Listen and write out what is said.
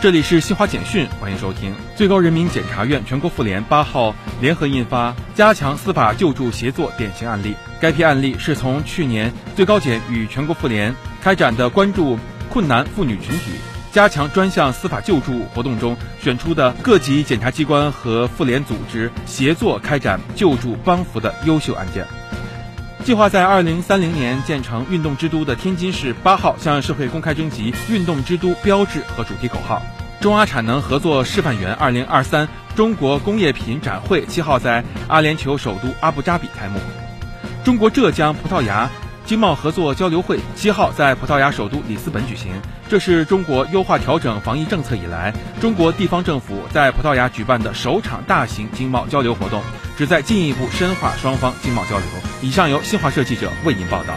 这里是新华简讯，欢迎收听。最高人民检察院、全国妇联八号联合印发《加强司法救助协作典型案例》。该批案例是从去年最高检与全国妇联开展的关注困难妇女群体、加强专项司法救助活动中选出的各级检察机关和妇联组织协作开展救助帮扶的优秀案件。计划在二零三零年建成运动之都的天津市八号向社会公开征集运动之都标志和主题口号。中阿产能合作示范园二零二三中国工业品展会七号在阿联酋首都阿布扎比开幕。中国浙江葡萄牙经贸合作交流会七号在葡萄牙首都里斯本举行，这是中国优化调整防疫政策以来，中国地方政府在葡萄牙举办的首场大型经贸交流活动，旨在进一步深化双方经贸交流。以上由新华社记者为您报道。